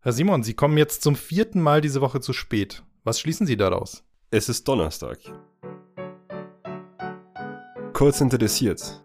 Herr Simon, Sie kommen jetzt zum vierten Mal diese Woche zu spät. Was schließen Sie daraus? Es ist Donnerstag. Kurz interessiert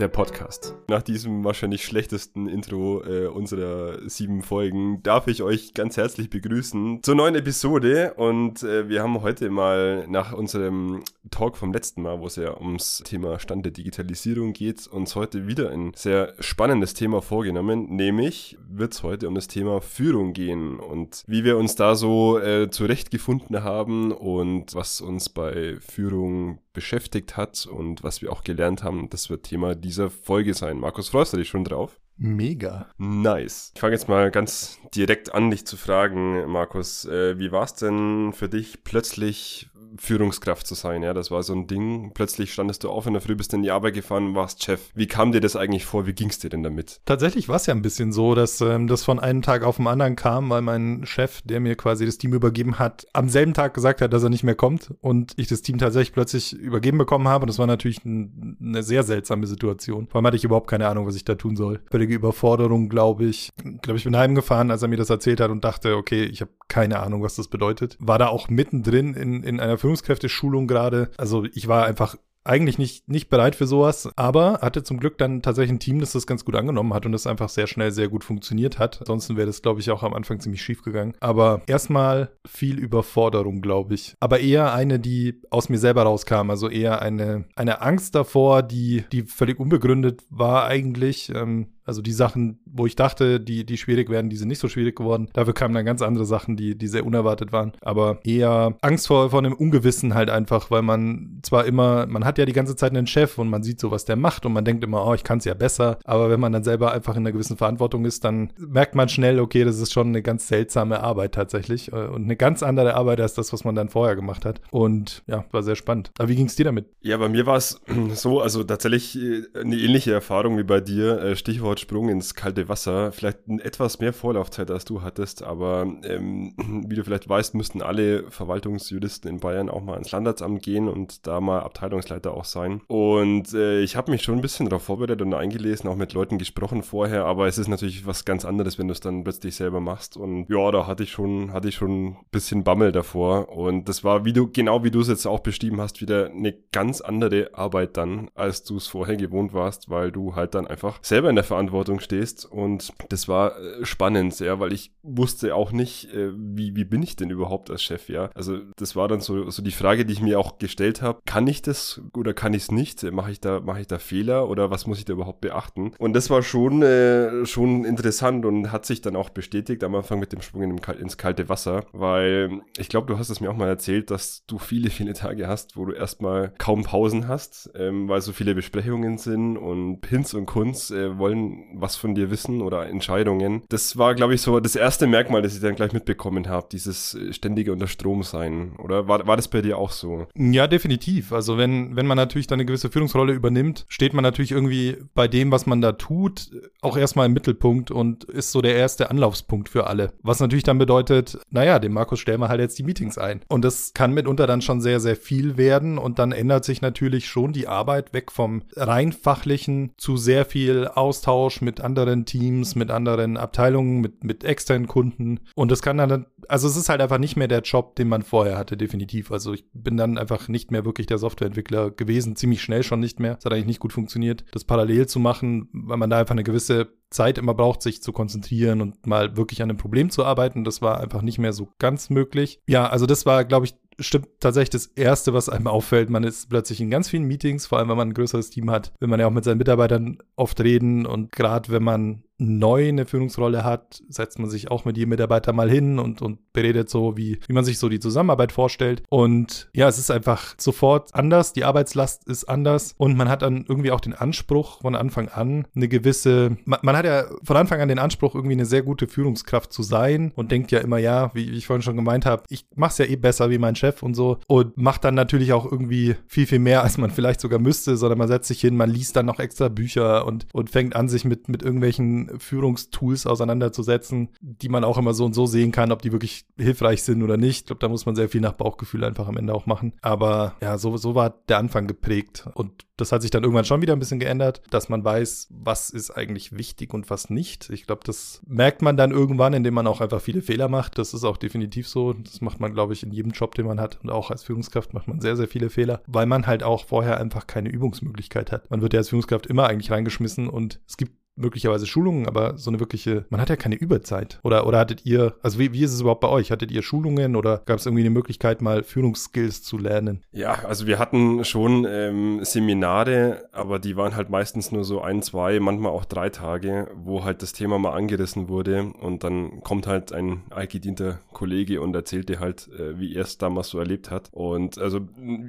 der Podcast. Nach diesem wahrscheinlich schlechtesten Intro äh, unserer sieben Folgen darf ich euch ganz herzlich begrüßen zur neuen Episode. Und äh, wir haben heute mal nach unserem Talk vom letzten Mal, wo es ja ums Thema Stand der Digitalisierung geht, uns heute wieder ein sehr spannendes Thema vorgenommen. Nämlich wird es heute um das Thema Führung gehen und wie wir uns da so äh, zurechtgefunden haben und was uns bei Führung beschäftigt hat und was wir auch gelernt haben. Das wird Thema dieser Folge sein. Markus, freust du dich schon drauf? Mega. Nice. Ich fange jetzt mal ganz direkt an, dich zu fragen, Markus. Äh, wie war es denn für dich plötzlich Führungskraft zu sein. Ja, das war so ein Ding. Plötzlich standest du auf in der Früh, bist in die Arbeit gefahren und warst Chef. Wie kam dir das eigentlich vor? Wie ging es dir denn damit? Tatsächlich war es ja ein bisschen so, dass ähm, das von einem Tag auf den anderen kam, weil mein Chef, der mir quasi das Team übergeben hat, am selben Tag gesagt hat, dass er nicht mehr kommt und ich das Team tatsächlich plötzlich übergeben bekommen habe. Und das war natürlich ein, eine sehr seltsame Situation. Vor allem hatte ich überhaupt keine Ahnung, was ich da tun soll. Völlige Überforderung, glaube ich. Ich glaube, ich bin heimgefahren, als er mir das erzählt hat und dachte, okay, ich habe keine Ahnung, was das bedeutet. War da auch mittendrin in, in einer Führungskräfteschulung gerade. Also ich war einfach eigentlich nicht, nicht bereit für sowas, aber hatte zum Glück dann tatsächlich ein Team, das das ganz gut angenommen hat und das einfach sehr schnell sehr gut funktioniert hat. Ansonsten wäre das, glaube ich, auch am Anfang ziemlich schief gegangen. Aber erstmal viel Überforderung, glaube ich. Aber eher eine, die aus mir selber rauskam. Also eher eine, eine Angst davor, die, die völlig unbegründet war eigentlich. Ähm, also die Sachen, wo ich dachte, die, die schwierig werden, die sind nicht so schwierig geworden. Dafür kamen dann ganz andere Sachen, die, die sehr unerwartet waren. Aber eher Angst vor, vor einem Ungewissen halt einfach, weil man zwar immer, man hat ja die ganze Zeit einen Chef und man sieht so, was der macht und man denkt immer, oh, ich kann es ja besser. Aber wenn man dann selber einfach in einer gewissen Verantwortung ist, dann merkt man schnell, okay, das ist schon eine ganz seltsame Arbeit tatsächlich äh, und eine ganz andere Arbeit als das, was man dann vorher gemacht hat. Und ja, war sehr spannend. Aber wie ging es dir damit? Ja, bei mir war es so, also tatsächlich äh, eine ähnliche Erfahrung wie bei dir. Äh, Stichwort Sprung ins kalte Wasser. Vielleicht etwas mehr Vorlaufzeit, als du hattest, aber ähm, wie du vielleicht weißt, müssten alle Verwaltungsjuristen in Bayern auch mal ins Landratsamt gehen und da mal Abteilungsleiter auch sein. Und äh, ich habe mich schon ein bisschen darauf vorbereitet und eingelesen, auch mit Leuten gesprochen vorher, aber es ist natürlich was ganz anderes, wenn du es dann plötzlich selber machst. Und ja, da hatte ich schon, hatte ich schon ein bisschen Bammel davor. Und das war, wie du, genau wie du es jetzt auch beschrieben hast, wieder eine ganz andere Arbeit dann, als du es vorher gewohnt warst, weil du halt dann einfach selber in der Verantwortung Verantwortung stehst. Und das war äh, spannend, ja, weil ich wusste auch nicht, äh, wie, wie bin ich denn überhaupt als Chef, ja. Also das war dann so, so die Frage, die ich mir auch gestellt habe, kann ich das oder kann ich es nicht? Mache ich da, ich da Fehler oder was muss ich da überhaupt beachten? Und das war schon, äh, schon interessant und hat sich dann auch bestätigt am Anfang mit dem Sprung in ins kalte Wasser, weil ich glaube, du hast es mir auch mal erzählt, dass du viele, viele Tage hast, wo du erstmal kaum Pausen hast, ähm, weil so viele Besprechungen sind und Pins und Kunst äh, wollen was von dir wissen oder Entscheidungen. Das war, glaube ich, so das erste Merkmal, das ich dann gleich mitbekommen habe, dieses äh, ständige unter Strom sein. Oder war, war das bei dir auch so? Ja, definitiv. Also wenn, wenn man natürlich dann eine gewisse Führungsrolle übernimmt, steht man natürlich irgendwie bei dem, was man da tut, auch erstmal im Mittelpunkt und ist so der erste Anlaufspunkt für alle. Was natürlich dann bedeutet, naja, dem Markus stellen wir halt jetzt die Meetings ein. Und das kann mitunter dann schon sehr, sehr viel werden und dann ändert sich natürlich schon die Arbeit weg vom rein fachlichen zu sehr viel Austausch Austausch mit anderen Teams, mit anderen Abteilungen, mit, mit externen Kunden. Und das kann dann, also es ist halt einfach nicht mehr der Job, den man vorher hatte, definitiv. Also ich bin dann einfach nicht mehr wirklich der Softwareentwickler gewesen, ziemlich schnell schon nicht mehr. Es hat eigentlich nicht gut funktioniert, das parallel zu machen, weil man da einfach eine gewisse Zeit immer braucht, sich zu konzentrieren und mal wirklich an einem Problem zu arbeiten. Das war einfach nicht mehr so ganz möglich. Ja, also das war, glaube ich, stimmt tatsächlich das Erste, was einem auffällt. Man ist plötzlich in ganz vielen Meetings, vor allem wenn man ein größeres Team hat, will man ja auch mit seinen Mitarbeitern oft reden und gerade wenn man neu eine Führungsrolle hat, setzt man sich auch mit jedem Mitarbeiter mal hin und, und beredet so, wie, wie man sich so die Zusammenarbeit vorstellt. Und ja, es ist einfach sofort anders, die Arbeitslast ist anders und man hat dann irgendwie auch den Anspruch von Anfang an eine gewisse, man, man hat ja von Anfang an den Anspruch, irgendwie eine sehr gute Führungskraft zu sein und denkt ja immer, ja, wie, wie ich vorhin schon gemeint habe, ich mach's ja eh besser wie mein Chef und so und macht dann natürlich auch irgendwie viel, viel mehr, als man vielleicht sogar müsste, sondern man setzt sich hin, man liest dann noch extra Bücher und, und fängt an, sich mit, mit irgendwelchen Führungstools auseinanderzusetzen, die man auch immer so und so sehen kann, ob die wirklich hilfreich sind oder nicht. Ich glaube, da muss man sehr viel nach Bauchgefühl einfach am Ende auch machen. Aber ja, so, so war der Anfang geprägt. Und das hat sich dann irgendwann schon wieder ein bisschen geändert, dass man weiß, was ist eigentlich wichtig und was nicht. Ich glaube, das merkt man dann irgendwann, indem man auch einfach viele Fehler macht. Das ist auch definitiv so. Das macht man, glaube ich, in jedem Job, den man hat. Und auch als Führungskraft macht man sehr, sehr viele Fehler, weil man halt auch vorher einfach keine Übungsmöglichkeit hat. Man wird ja als Führungskraft immer eigentlich reingeschmissen und es gibt möglicherweise Schulungen, aber so eine wirkliche, man hat ja keine Überzeit. Oder, oder hattet ihr, also wie, wie ist es überhaupt bei euch? Hattet ihr Schulungen oder gab es irgendwie eine Möglichkeit, mal Führungsskills zu lernen? Ja, also wir hatten schon ähm, Seminare, aber die waren halt meistens nur so ein, zwei, manchmal auch drei Tage, wo halt das Thema mal angerissen wurde und dann kommt halt ein allgedienter Kollege und erzählt dir halt, äh, wie er es damals so erlebt hat. Und also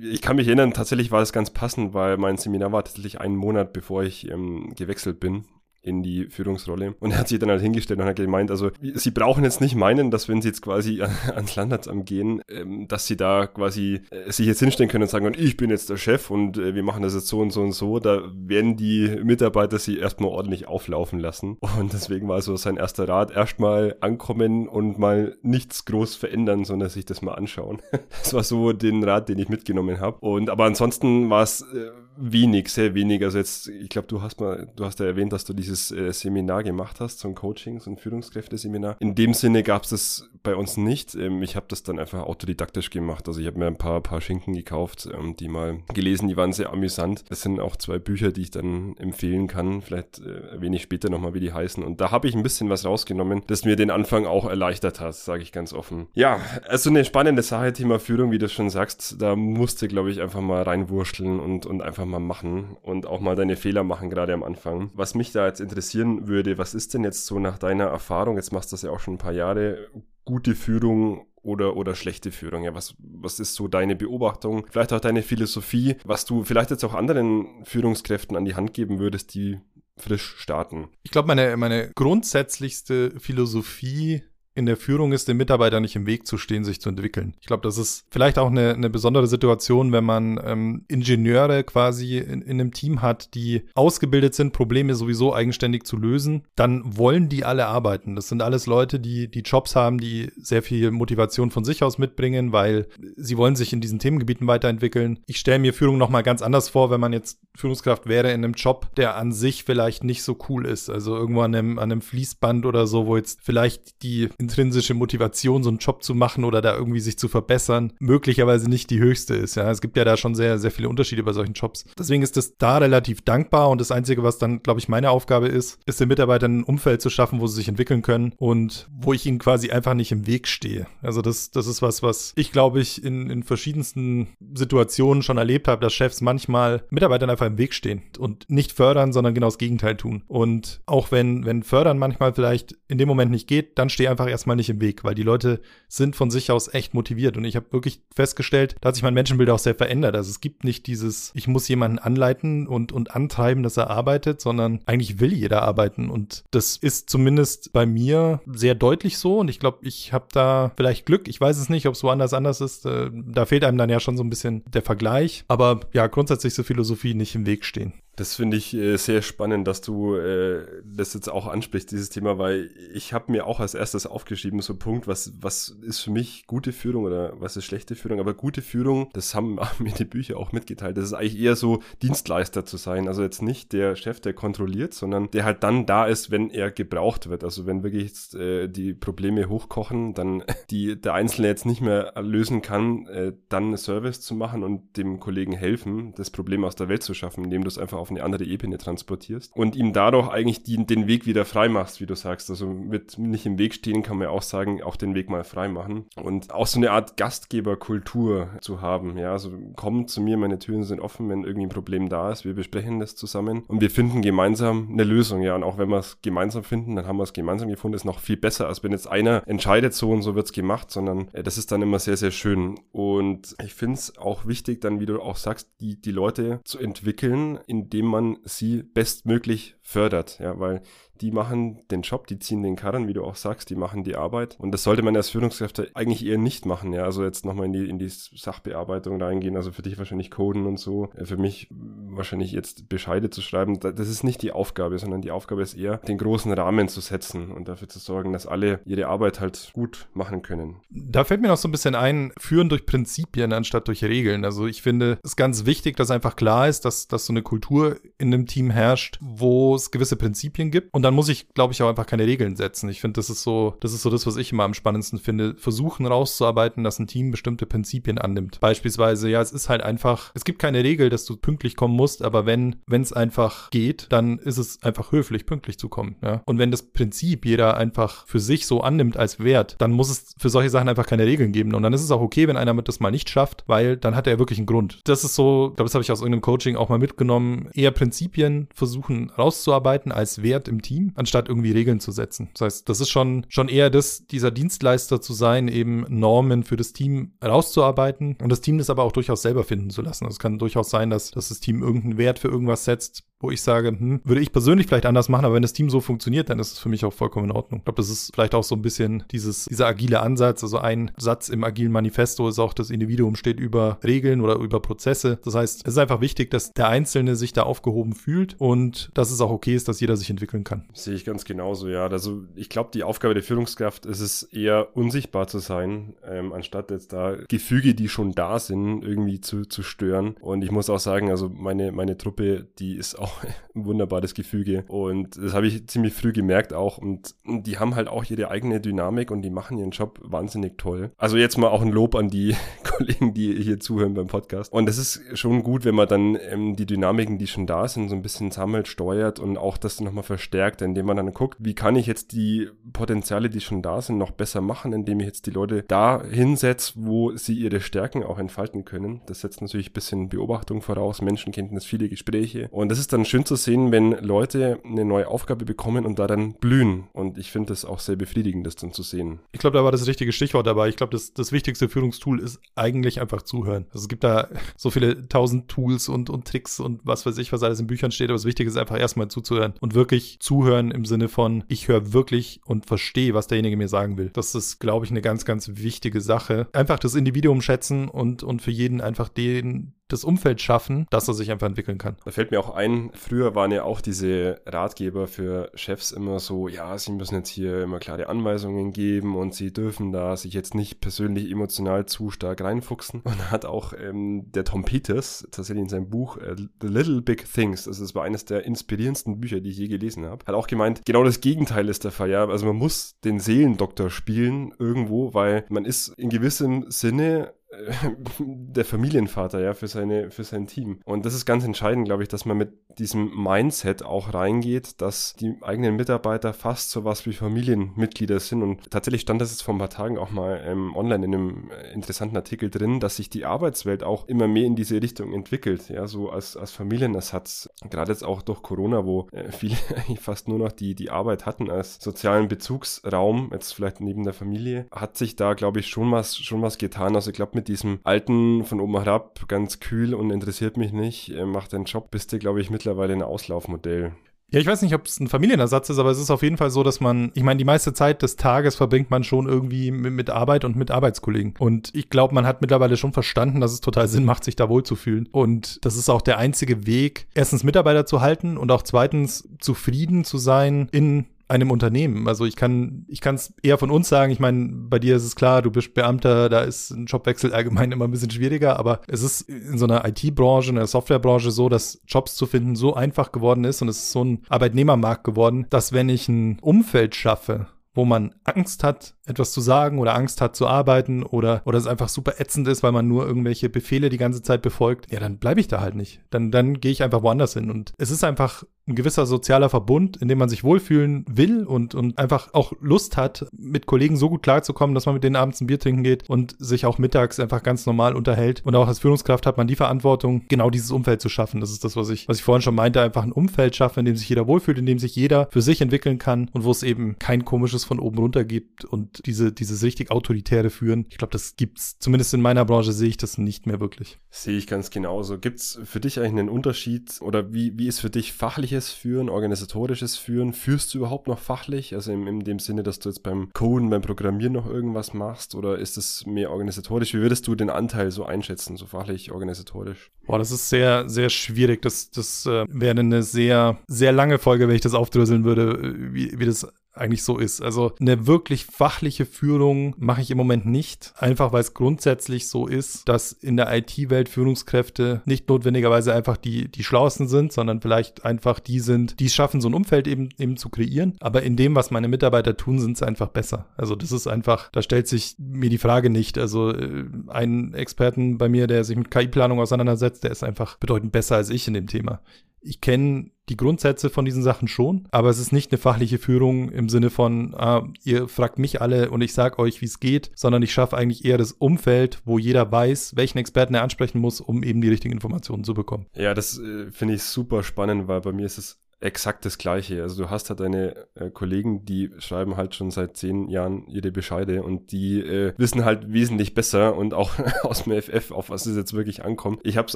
ich kann mich erinnern, tatsächlich war es ganz passend, weil mein Seminar war tatsächlich einen Monat, bevor ich ähm, gewechselt bin in die Führungsrolle. Und er hat sich dann halt hingestellt und hat gemeint, also sie brauchen jetzt nicht meinen, dass wenn sie jetzt quasi ans Landratsamt gehen, ähm, dass sie da quasi äh, sich jetzt hinstellen können und sagen, und ich bin jetzt der Chef und äh, wir machen das jetzt so und so und so. Da werden die Mitarbeiter sie erstmal ordentlich auflaufen lassen. Und deswegen war so sein erster Rat, erstmal ankommen und mal nichts groß verändern, sondern sich das mal anschauen. Das war so den Rat, den ich mitgenommen habe. Und aber ansonsten war es äh, wenig, sehr wenig. Also jetzt, ich glaube, du hast mal, du hast ja erwähnt, dass du dieses äh, Seminar gemacht hast, so ein Coaching, so ein Führungskräfteseminar. In dem Sinne gab es das bei uns nicht. Ähm, ich habe das dann einfach autodidaktisch gemacht. Also ich habe mir ein paar, paar Schinken gekauft, ähm, die mal gelesen, die waren sehr amüsant. Das sind auch zwei Bücher, die ich dann empfehlen kann. Vielleicht äh, erwähne später nochmal, wie die heißen. Und da habe ich ein bisschen was rausgenommen, das mir den Anfang auch erleichtert hat, sage ich ganz offen. Ja, also eine spannende Sache, Thema Führung, wie du schon sagst. Da musste, glaube ich, einfach mal reinwurschteln und, und einfach mal machen und auch mal deine Fehler machen, gerade am Anfang. Was mich da jetzt interessieren würde, was ist denn jetzt so nach deiner Erfahrung, jetzt machst du das ja auch schon ein paar Jahre, gute Führung oder, oder schlechte Führung? Ja, was, was ist so deine Beobachtung? Vielleicht auch deine Philosophie, was du vielleicht jetzt auch anderen Führungskräften an die Hand geben würdest, die frisch starten? Ich glaube, meine, meine grundsätzlichste Philosophie in der Führung ist, dem Mitarbeiter nicht im Weg zu stehen, sich zu entwickeln. Ich glaube, das ist vielleicht auch eine, eine besondere Situation, wenn man ähm, Ingenieure quasi in, in einem Team hat, die ausgebildet sind, Probleme sowieso eigenständig zu lösen, dann wollen die alle arbeiten. Das sind alles Leute, die die Jobs haben, die sehr viel Motivation von sich aus mitbringen, weil sie wollen sich in diesen Themengebieten weiterentwickeln. Ich stelle mir Führung nochmal ganz anders vor, wenn man jetzt Führungskraft wäre in einem Job, der an sich vielleicht nicht so cool ist. Also irgendwo an einem, an einem Fließband oder so, wo jetzt vielleicht die intrinsische Motivation, so einen Job zu machen oder da irgendwie sich zu verbessern, möglicherweise nicht die höchste ist. Ja, es gibt ja da schon sehr, sehr viele Unterschiede bei solchen Jobs. Deswegen ist es da relativ dankbar und das Einzige, was dann, glaube ich, meine Aufgabe ist, ist den Mitarbeitern ein Umfeld zu schaffen, wo sie sich entwickeln können und wo ich ihnen quasi einfach nicht im Weg stehe. Also das, das ist was, was ich, glaube ich, in, in verschiedensten Situationen schon erlebt habe, dass Chefs manchmal Mitarbeitern einfach im Weg stehen und nicht fördern, sondern genau das Gegenteil tun. Und auch wenn, wenn fördern manchmal vielleicht in dem Moment nicht geht, dann stehe einfach erstmal nicht im Weg, weil die Leute sind von sich aus echt motiviert. Und ich habe wirklich festgestellt, da hat sich mein Menschenbild auch sehr verändert. Also es gibt nicht dieses, ich muss jemanden anleiten und, und antreiben, dass er arbeitet, sondern eigentlich will jeder arbeiten. Und das ist zumindest bei mir sehr deutlich so. Und ich glaube, ich habe da vielleicht Glück. Ich weiß es nicht, ob es woanders anders ist. Äh, da fehlt einem dann ja schon so ein bisschen der Vergleich. Aber ja, grundsätzlich so Philosophie nicht im Weg stehen. Das finde ich äh, sehr spannend, dass du äh, das jetzt auch ansprichst, dieses Thema, weil ich habe mir auch als erstes aufgeschrieben, so Punkt, was, was ist für mich gute Führung oder was ist schlechte Führung. Aber gute Führung, das haben mir die Bücher auch mitgeteilt, das ist eigentlich eher so Dienstleister zu sein. Also jetzt nicht der Chef, der kontrolliert, sondern der halt dann da ist, wenn er gebraucht wird. Also wenn wirklich jetzt, äh, die Probleme hochkochen, dann die der Einzelne jetzt nicht mehr lösen kann, äh, dann Service zu machen und dem Kollegen helfen, das Problem aus der Welt zu schaffen, indem du es einfach auf eine andere Ebene transportierst und ihm dadurch eigentlich die, den Weg wieder frei machst, wie du sagst. Also mit nicht im Weg stehen kann man ja auch sagen, auch den Weg mal frei machen und auch so eine Art Gastgeberkultur zu haben. Ja, also komm zu mir, meine Türen sind offen, wenn irgendwie ein Problem da ist, wir besprechen das zusammen und wir finden gemeinsam eine Lösung. Ja, und auch wenn wir es gemeinsam finden, dann haben wir es gemeinsam gefunden, ist noch viel besser, als wenn jetzt einer entscheidet, so und so wird's gemacht, sondern äh, das ist dann immer sehr, sehr schön. Und ich finde es auch wichtig, dann, wie du auch sagst, die, die Leute zu entwickeln, in indem man sie bestmöglich fördert, ja, weil die machen den Job, die ziehen den Karren, wie du auch sagst, die machen die Arbeit. Und das sollte man als Führungskräfte eigentlich eher nicht machen, ja. Also jetzt nochmal in die, in die Sachbearbeitung reingehen, also für dich wahrscheinlich Coden und so. Für mich wahrscheinlich jetzt Bescheide zu schreiben. Das ist nicht die Aufgabe, sondern die Aufgabe ist eher, den großen Rahmen zu setzen und dafür zu sorgen, dass alle ihre Arbeit halt gut machen können. Da fällt mir noch so ein bisschen ein, führen durch Prinzipien anstatt durch Regeln. Also ich finde es ganz wichtig, dass einfach klar ist, dass, dass so eine Kultur in einem Team herrscht, wo es gewisse Prinzipien gibt. Und dann muss ich, glaube ich, auch einfach keine Regeln setzen. Ich finde, das ist so, das ist so das, was ich immer am spannendsten finde. Versuchen rauszuarbeiten, dass ein Team bestimmte Prinzipien annimmt. Beispielsweise, ja, es ist halt einfach, es gibt keine Regel, dass du pünktlich kommen musst, aber wenn, wenn es einfach geht, dann ist es einfach höflich, pünktlich zu kommen. Ja? Und wenn das Prinzip jeder einfach für sich so annimmt als Wert, dann muss es für solche Sachen einfach keine Regeln geben. Und dann ist es auch okay, wenn einer das mal nicht schafft, weil dann hat er wirklich einen Grund. Das ist so, ich das habe ich aus irgendeinem Coaching auch mal mitgenommen, eher Prinzipien versuchen rauszuarbeiten als Wert im Team, anstatt irgendwie Regeln zu setzen. Das heißt, das ist schon, schon eher das, dieser Dienstleister zu sein, eben Normen für das Team rauszuarbeiten und das Team das aber auch durchaus selber finden zu lassen. Also es kann durchaus sein, dass, dass das Team irgendeinen Wert für irgendwas setzt, wo ich sage, hm, würde ich persönlich vielleicht anders machen, aber wenn das Team so funktioniert, dann ist es für mich auch vollkommen in Ordnung. Ich glaube, das ist vielleicht auch so ein bisschen dieses, dieser agile Ansatz. Also ein Satz im agilen Manifesto ist auch, das Individuum steht über Regeln oder über Prozesse. Das heißt, es ist einfach wichtig, dass der Einzelne sich da aufgehoben fühlt und dass es auch okay ist, dass jeder sich entwickeln kann. Sehe ich ganz genauso, ja. Also ich glaube, die Aufgabe der Führungskraft ist es eher unsichtbar zu sein, ähm, anstatt jetzt da Gefüge, die schon da sind, irgendwie zu, zu stören. Und ich muss auch sagen, also meine, meine Truppe, die ist auch ein wunderbares Gefüge. Und das habe ich ziemlich früh gemerkt auch. Und die haben halt auch ihre eigene Dynamik und die machen ihren Job wahnsinnig toll. Also jetzt mal auch ein Lob an die Kollegen, die hier zuhören beim Podcast. Und es ist schon gut, wenn man dann ähm, die Dynamiken, die schon da sind, so ein bisschen sammelt, steuert und auch das nochmal verstärkt, indem man dann guckt, wie kann ich jetzt die Potenziale, die schon da sind, noch besser machen, indem ich jetzt die Leute da hinsetze, wo sie ihre Stärken auch entfalten können. Das setzt natürlich ein bisschen Beobachtung voraus, Menschenkenntnis, viele Gespräche. Und das ist dann schön zu sehen, wenn Leute eine neue Aufgabe bekommen und da dann blühen. Und ich finde es auch sehr befriedigend, das dann zu sehen. Ich glaube, da war das richtige Stichwort dabei. Ich glaube, das, das wichtigste Führungstool ist eigentlich einfach zuhören. Also es gibt da so viele tausend Tools und, und Tricks und was weiß ich, was alles in Büchern steht. Aber das Wichtige ist einfach erstmal zuzuhören und wirklich zuhören im Sinne von, ich höre wirklich und verstehe, was derjenige mir sagen will. Das ist, glaube ich, eine ganz, ganz wichtige Sache. Einfach das Individuum schätzen und, und für jeden einfach den, das Umfeld schaffen, dass er sich einfach entwickeln kann. Da fällt mir auch ein, früher waren ja auch diese Ratgeber für Chefs immer so, ja, sie müssen jetzt hier immer klare Anweisungen geben und sie dürfen da sich jetzt nicht persönlich emotional zu stark reinfuchsen. Und hat auch ähm, der Tom Peters tatsächlich in seinem Buch äh, The Little Big Things, also das war eines der inspirierendsten Bücher, die ich je gelesen habe, hat auch gemeint, genau das Gegenteil ist der Fall, ja. Also man muss den Seelendoktor spielen irgendwo, weil man ist in gewissem Sinne der Familienvater, ja, für seine, für sein Team. Und das ist ganz entscheidend, glaube ich, dass man mit diesem Mindset auch reingeht, dass die eigenen Mitarbeiter fast so was wie Familienmitglieder sind. Und tatsächlich stand das jetzt vor ein paar Tagen auch mal ähm, online in einem interessanten Artikel drin, dass sich die Arbeitswelt auch immer mehr in diese Richtung entwickelt, ja, so als, als Familienersatz. Gerade jetzt auch durch Corona, wo äh, viele fast nur noch die, die Arbeit hatten als sozialen Bezugsraum, jetzt vielleicht neben der Familie, hat sich da, glaube ich, schon was, schon was getan. Also ich glaube, mit mit diesem alten von oben herab, ganz kühl und interessiert mich nicht, äh, macht deinen Job, bist du, glaube ich, mittlerweile ein Auslaufmodell. Ja, ich weiß nicht, ob es ein Familienersatz ist, aber es ist auf jeden Fall so, dass man, ich meine, die meiste Zeit des Tages verbringt man schon irgendwie mit, Arbeit und mit Arbeitskollegen. Und ich glaube, man hat mittlerweile schon verstanden, dass es total Sinn macht, sich da wohlzufühlen. Und das ist auch der einzige Weg, erstens Mitarbeiter zu halten und auch zweitens zufrieden zu sein in einem Unternehmen. Also ich kann, ich kann es eher von uns sagen. Ich meine, bei dir ist es klar, du bist Beamter, da ist ein Jobwechsel allgemein immer ein bisschen schwieriger, aber es ist in so einer IT-Branche, in der Softwarebranche so, dass Jobs zu finden so einfach geworden ist und es ist so ein Arbeitnehmermarkt geworden, dass wenn ich ein Umfeld schaffe, wo man Angst hat, etwas zu sagen oder Angst hat zu arbeiten oder, oder es einfach super ätzend ist, weil man nur irgendwelche Befehle die ganze Zeit befolgt, ja, dann bleibe ich da halt nicht. Dann, dann gehe ich einfach woanders hin. Und es ist einfach ein gewisser sozialer Verbund, in dem man sich wohlfühlen will und, und einfach auch Lust hat, mit Kollegen so gut klarzukommen, dass man mit denen abends ein Bier trinken geht und sich auch mittags einfach ganz normal unterhält. Und auch als Führungskraft hat man die Verantwortung, genau dieses Umfeld zu schaffen. Das ist das, was ich, was ich vorhin schon meinte, einfach ein Umfeld schaffen, in dem sich jeder wohlfühlt, in dem sich jeder für sich entwickeln kann und wo es eben kein komisches von oben runter gibt und diese, dieses richtig autoritäre Führen. Ich glaube, das gibt's, zumindest in meiner Branche sehe ich das nicht mehr wirklich. Sehe ich ganz genauso. Gibt's für dich eigentlich einen Unterschied oder wie, wie ist für dich fachliche fachliches Führen, organisatorisches Führen? Führst du überhaupt noch fachlich? Also in, in dem Sinne, dass du jetzt beim Coden, beim Programmieren noch irgendwas machst oder ist es mehr organisatorisch? Wie würdest du den Anteil so einschätzen, so fachlich, organisatorisch? Boah, das ist sehr, sehr schwierig. Das, das äh, wäre eine sehr, sehr lange Folge, wenn ich das aufdröseln würde, wie, wie das eigentlich so ist. Also eine wirklich fachliche Führung mache ich im Moment nicht, einfach weil es grundsätzlich so ist, dass in der IT-Welt Führungskräfte nicht notwendigerweise einfach die, die schlauesten sind, sondern vielleicht einfach die sind, die es schaffen, so ein Umfeld eben, eben zu kreieren. Aber in dem, was meine Mitarbeiter tun, sind sie einfach besser. Also das ist einfach, da stellt sich mir die Frage nicht. Also äh, ein Experten bei mir, der sich mit KI-Planung auseinandersetzt, der ist einfach bedeutend besser als ich in dem Thema. Ich kenne die Grundsätze von diesen Sachen schon, aber es ist nicht eine fachliche Führung im Sinne von, ah, ihr fragt mich alle und ich sage euch, wie es geht, sondern ich schaffe eigentlich eher das Umfeld, wo jeder weiß, welchen Experten er ansprechen muss, um eben die richtigen Informationen zu bekommen. Ja, das äh, finde ich super spannend, weil bei mir ist es exakt das Gleiche. Also du hast halt deine äh, Kollegen, die schreiben halt schon seit zehn Jahren ihre Bescheide und die äh, wissen halt wesentlich besser und auch aus dem FF, auf was es jetzt wirklich ankommt. Ich habe es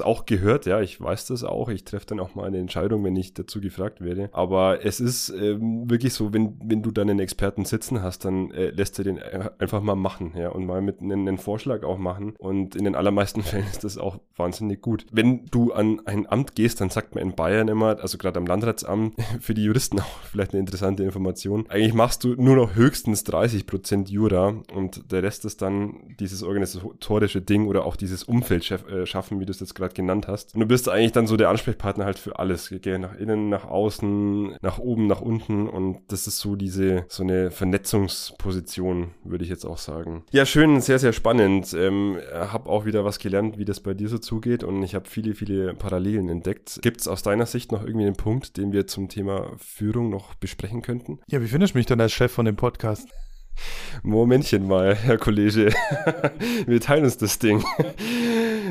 auch gehört, ja, ich weiß das auch. Ich treffe dann auch mal eine Entscheidung, wenn ich dazu gefragt werde. Aber es ist ähm, wirklich so, wenn, wenn du dann einen Experten sitzen hast, dann äh, lässt er den äh, einfach mal machen, ja, und mal mit einem, einen Vorschlag auch machen. Und in den allermeisten Fällen ist das auch wahnsinnig gut. Wenn du an ein Amt gehst, dann sagt man in Bayern immer, also gerade am Landratsamt, haben, für die Juristen auch vielleicht eine interessante Information. Eigentlich machst du nur noch höchstens 30% Jura und der Rest ist dann dieses organisatorische Ding oder auch dieses Umfeld äh, schaffen, wie du es jetzt gerade genannt hast. Und du bist eigentlich dann so der Ansprechpartner halt für alles. Geh nach innen, nach außen, nach oben, nach unten und das ist so diese, so eine Vernetzungsposition, würde ich jetzt auch sagen. Ja, schön, sehr, sehr spannend. Ähm, hab auch wieder was gelernt, wie das bei dir so zugeht und ich habe viele, viele Parallelen entdeckt. Gibt es aus deiner Sicht noch irgendwie einen Punkt, den wir zum Thema Führung noch besprechen könnten? Ja, wie findest du mich dann als Chef von dem Podcast? Momentchen mal, Herr Kollege. wir teilen uns das Ding.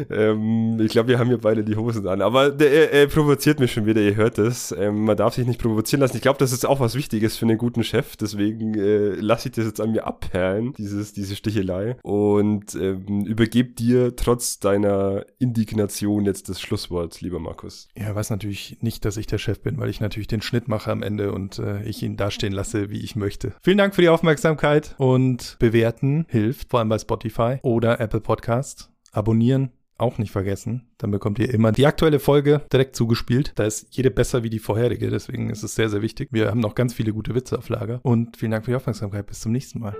Ähm, ich glaube, wir haben hier beide die Hosen an. Aber der, er, er, provoziert mich schon wieder, ihr hört es. Ähm, man darf sich nicht provozieren lassen. Ich glaube, das ist auch was Wichtiges für einen guten Chef. Deswegen äh, lasse ich das jetzt an mir abperlen, dieses, diese Stichelei. Und ähm, übergebe dir trotz deiner Indignation jetzt das Schlusswort, lieber Markus. Ja, weiß natürlich nicht, dass ich der Chef bin, weil ich natürlich den Schnitt mache am Ende und äh, ich ihn dastehen lasse, wie ich möchte. Vielen Dank für die Aufmerksamkeit und bewerten hilft, vor allem bei Spotify oder Apple Podcast. Abonnieren auch nicht vergessen. Dann bekommt ihr immer die aktuelle Folge direkt zugespielt. Da ist jede besser wie die vorherige. Deswegen ist es sehr, sehr wichtig. Wir haben noch ganz viele gute Witze auf Lager. Und vielen Dank für die Aufmerksamkeit. Bis zum nächsten Mal.